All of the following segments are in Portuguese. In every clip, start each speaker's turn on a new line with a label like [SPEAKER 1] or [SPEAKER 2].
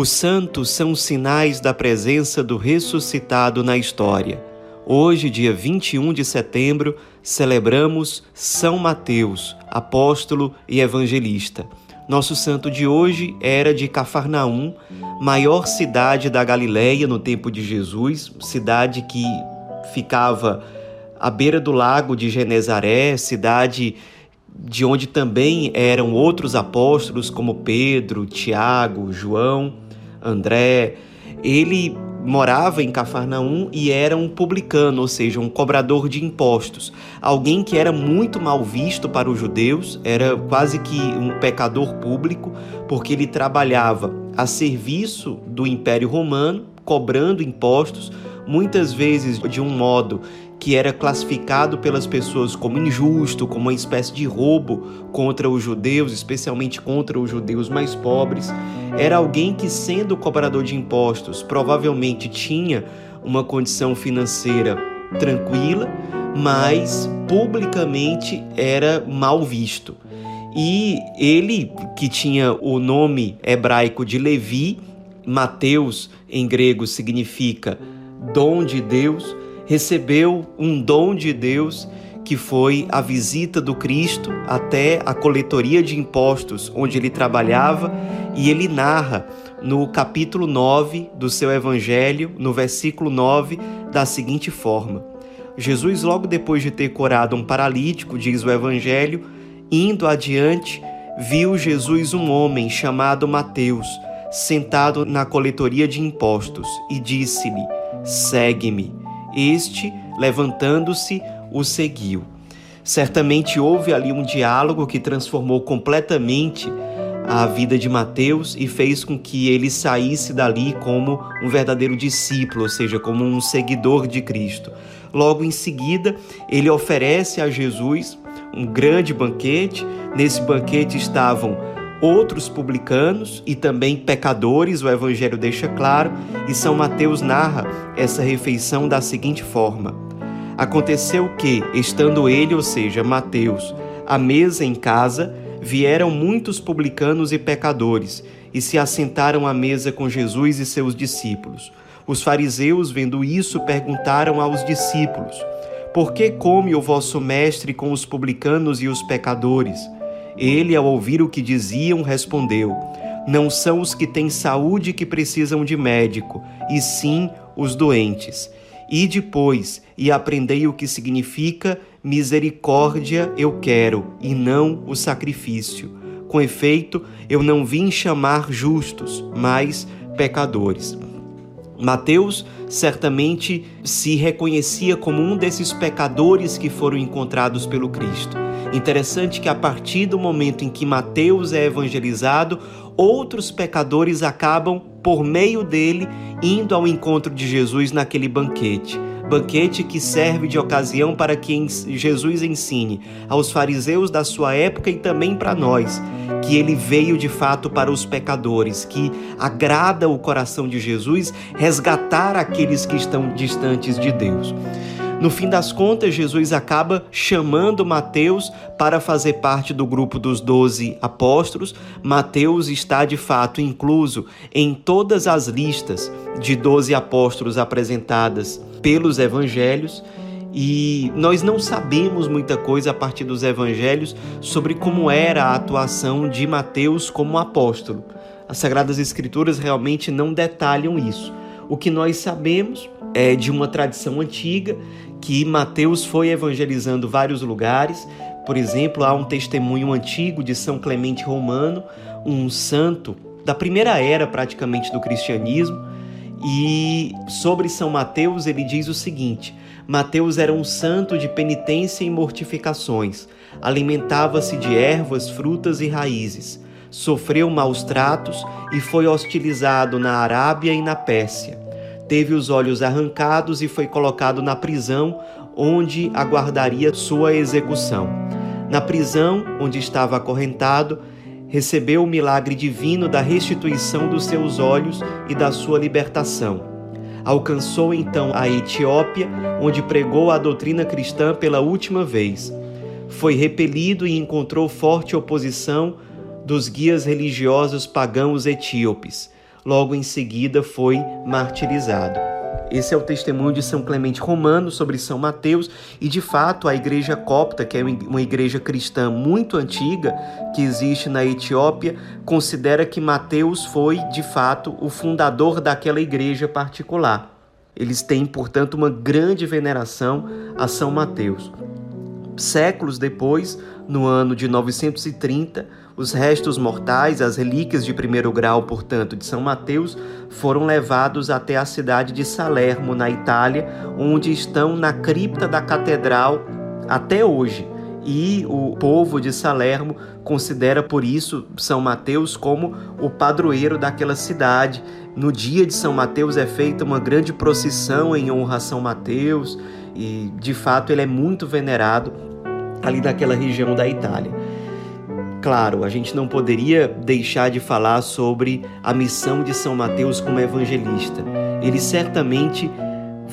[SPEAKER 1] Os santos são sinais da presença do ressuscitado na história. Hoje, dia 21 de setembro, celebramos São Mateus, apóstolo e evangelista. Nosso santo de hoje era de Cafarnaum, maior cidade da Galileia no tempo de Jesus, cidade que ficava à beira do lago de Genezaré, cidade de onde também eram outros apóstolos como Pedro, Tiago, João, André. Ele morava em Cafarnaum e era um publicano, ou seja, um cobrador de impostos. Alguém que era muito mal visto para os judeus, era quase que um pecador público, porque ele trabalhava a serviço do Império Romano, cobrando impostos, muitas vezes de um modo que era classificado pelas pessoas como injusto, como uma espécie de roubo contra os judeus, especialmente contra os judeus mais pobres. Era alguém que, sendo cobrador de impostos, provavelmente tinha uma condição financeira tranquila, mas publicamente era mal visto. E ele, que tinha o nome hebraico de Levi, Mateus em grego significa dom de Deus, recebeu um dom de Deus que foi a visita do Cristo até a coletoria de impostos onde ele trabalhava, e ele narra no capítulo 9 do seu evangelho, no versículo 9, da seguinte forma: Jesus, logo depois de ter curado um paralítico, diz o evangelho, indo adiante, viu Jesus um homem chamado Mateus, sentado na coletoria de impostos, e disse-lhe: Segue-me. Este, levantando-se, o seguiu. Certamente houve ali um diálogo que transformou completamente a vida de Mateus e fez com que ele saísse dali como um verdadeiro discípulo, ou seja, como um seguidor de Cristo. Logo em seguida, ele oferece a Jesus um grande banquete. Nesse banquete estavam outros publicanos e também pecadores, o Evangelho deixa claro, e São Mateus narra essa refeição da seguinte forma: Aconteceu que, estando ele, ou seja, Mateus, à mesa em casa, vieram muitos publicanos e pecadores e se assentaram à mesa com Jesus e seus discípulos. Os fariseus, vendo isso, perguntaram aos discípulos: Por que come o vosso mestre com os publicanos e os pecadores? Ele, ao ouvir o que diziam, respondeu: Não são os que têm saúde que precisam de médico, e sim os doentes. E depois, e aprendei o que significa misericórdia eu quero, e não o sacrifício. Com efeito, eu não vim chamar justos, mas pecadores. Mateus certamente se reconhecia como um desses pecadores que foram encontrados pelo Cristo. Interessante que a partir do momento em que Mateus é evangelizado, outros pecadores acabam, por meio dele, indo ao encontro de Jesus naquele banquete banquete que serve de ocasião para que Jesus ensine aos fariseus da sua época e também para nós que ele veio de fato para os pecadores, que agrada o coração de Jesus resgatar aqueles que estão distantes de Deus. No fim das contas, Jesus acaba chamando Mateus para fazer parte do grupo dos doze apóstolos. Mateus está de fato incluso em todas as listas de doze apóstolos apresentadas pelos evangelhos. E nós não sabemos muita coisa a partir dos evangelhos sobre como era a atuação de Mateus como apóstolo. As Sagradas Escrituras realmente não detalham isso. O que nós sabemos é de uma tradição antiga que Mateus foi evangelizando vários lugares. Por exemplo, há um testemunho antigo de São Clemente Romano, um santo da primeira era praticamente do cristianismo. E sobre São Mateus, ele diz o seguinte: Mateus era um santo de penitência e mortificações, alimentava-se de ervas, frutas e raízes, sofreu maus tratos e foi hostilizado na Arábia e na Pérsia teve os olhos arrancados e foi colocado na prisão, onde aguardaria sua execução. Na prisão, onde estava acorrentado, recebeu o milagre divino da restituição dos seus olhos e da sua libertação. Alcançou então a Etiópia, onde pregou a doutrina cristã pela última vez. Foi repelido e encontrou forte oposição dos guias religiosos pagãos etíopes logo em seguida foi martirizado. Esse é o testemunho de São Clemente Romano sobre São Mateus, e de fato a igreja copta, que é uma igreja cristã muito antiga, que existe na Etiópia, considera que Mateus foi de fato o fundador daquela igreja particular. Eles têm, portanto, uma grande veneração a São Mateus. Séculos depois, no ano de 930, os restos mortais, as relíquias de primeiro grau, portanto, de São Mateus, foram levados até a cidade de Salermo, na Itália, onde estão na cripta da catedral até hoje. E o povo de Salermo considera por isso São Mateus como o padroeiro daquela cidade. No dia de São Mateus é feita uma grande procissão em honra a São Mateus e de fato ele é muito venerado ali naquela região da Itália. Claro, a gente não poderia deixar de falar sobre a missão de São Mateus como evangelista. Ele certamente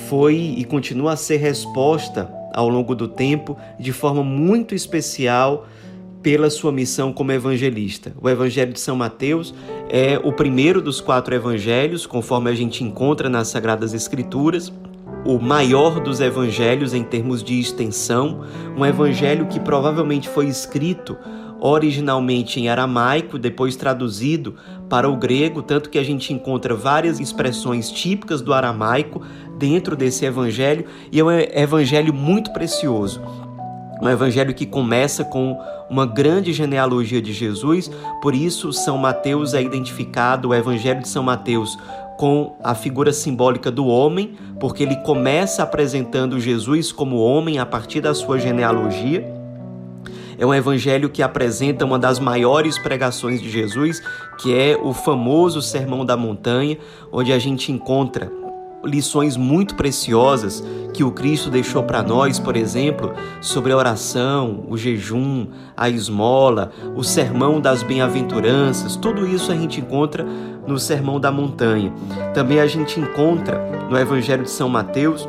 [SPEAKER 1] foi e continua a ser resposta ao longo do tempo de forma muito especial pela sua missão como evangelista. O Evangelho de São Mateus é o primeiro dos quatro evangelhos, conforme a gente encontra nas Sagradas Escrituras, o maior dos evangelhos em termos de extensão, um evangelho que provavelmente foi escrito originalmente em aramaico, depois traduzido para o grego, tanto que a gente encontra várias expressões típicas do aramaico dentro desse evangelho, e é um evangelho muito precioso. Um evangelho que começa com uma grande genealogia de Jesus, por isso São Mateus é identificado, o evangelho de São Mateus, com a figura simbólica do homem, porque ele começa apresentando Jesus como homem a partir da sua genealogia. É um evangelho que apresenta uma das maiores pregações de Jesus, que é o famoso Sermão da Montanha, onde a gente encontra lições muito preciosas que o Cristo deixou para nós, por exemplo, sobre a oração, o jejum, a esmola, o sermão das bem-aventuranças, tudo isso a gente encontra no Sermão da Montanha. Também a gente encontra no Evangelho de São Mateus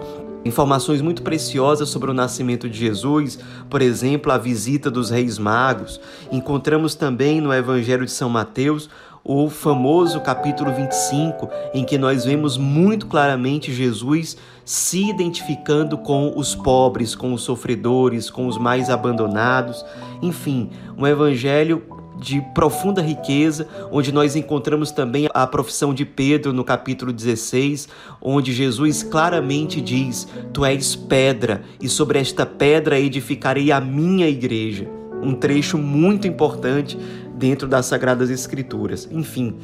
[SPEAKER 1] informações muito preciosas sobre o nascimento de Jesus, por exemplo, a visita dos reis magos. Encontramos também no Evangelho de São Mateus o famoso capítulo 25, em que nós vemos muito claramente Jesus se identificando com os pobres, com os sofredores, com os mais abandonados. Enfim, um evangelho de profunda riqueza, onde nós encontramos também a profissão de Pedro no capítulo 16, onde Jesus claramente diz: Tu és pedra, e sobre esta pedra edificarei a minha igreja. Um trecho muito importante dentro das Sagradas Escrituras. Enfim,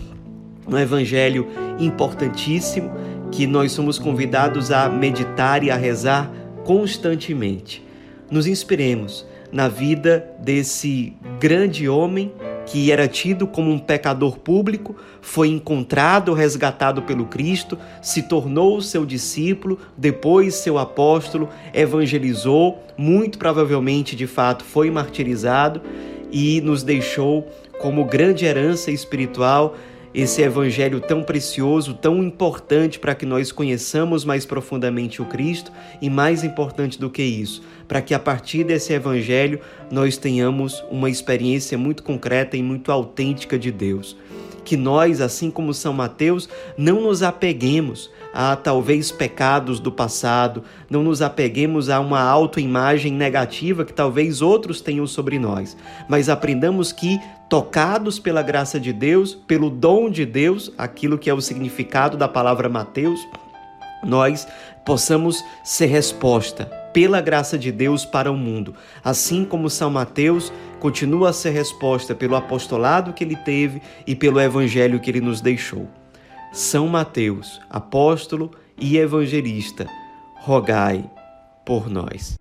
[SPEAKER 1] um evangelho importantíssimo que nós somos convidados a meditar e a rezar constantemente. Nos inspiremos na vida desse grande homem que era tido como um pecador público, foi encontrado, resgatado pelo Cristo, se tornou seu discípulo, depois seu apóstolo, evangelizou, muito provavelmente de fato foi martirizado e nos deixou como grande herança espiritual esse evangelho tão precioso, tão importante para que nós conheçamos mais profundamente o Cristo e mais importante do que isso, para que a partir desse evangelho nós tenhamos uma experiência muito concreta e muito autêntica de Deus. Que nós, assim como São Mateus, não nos apeguemos a talvez pecados do passado, não nos apeguemos a uma autoimagem negativa que talvez outros tenham sobre nós, mas aprendamos que, tocados pela graça de Deus, pelo dom de Deus, aquilo que é o significado da palavra Mateus, nós possamos ser resposta pela graça de Deus para o mundo, assim como São Mateus continua a ser resposta pelo apostolado que ele teve e pelo evangelho que ele nos deixou. São Mateus, apóstolo e evangelista, rogai por nós.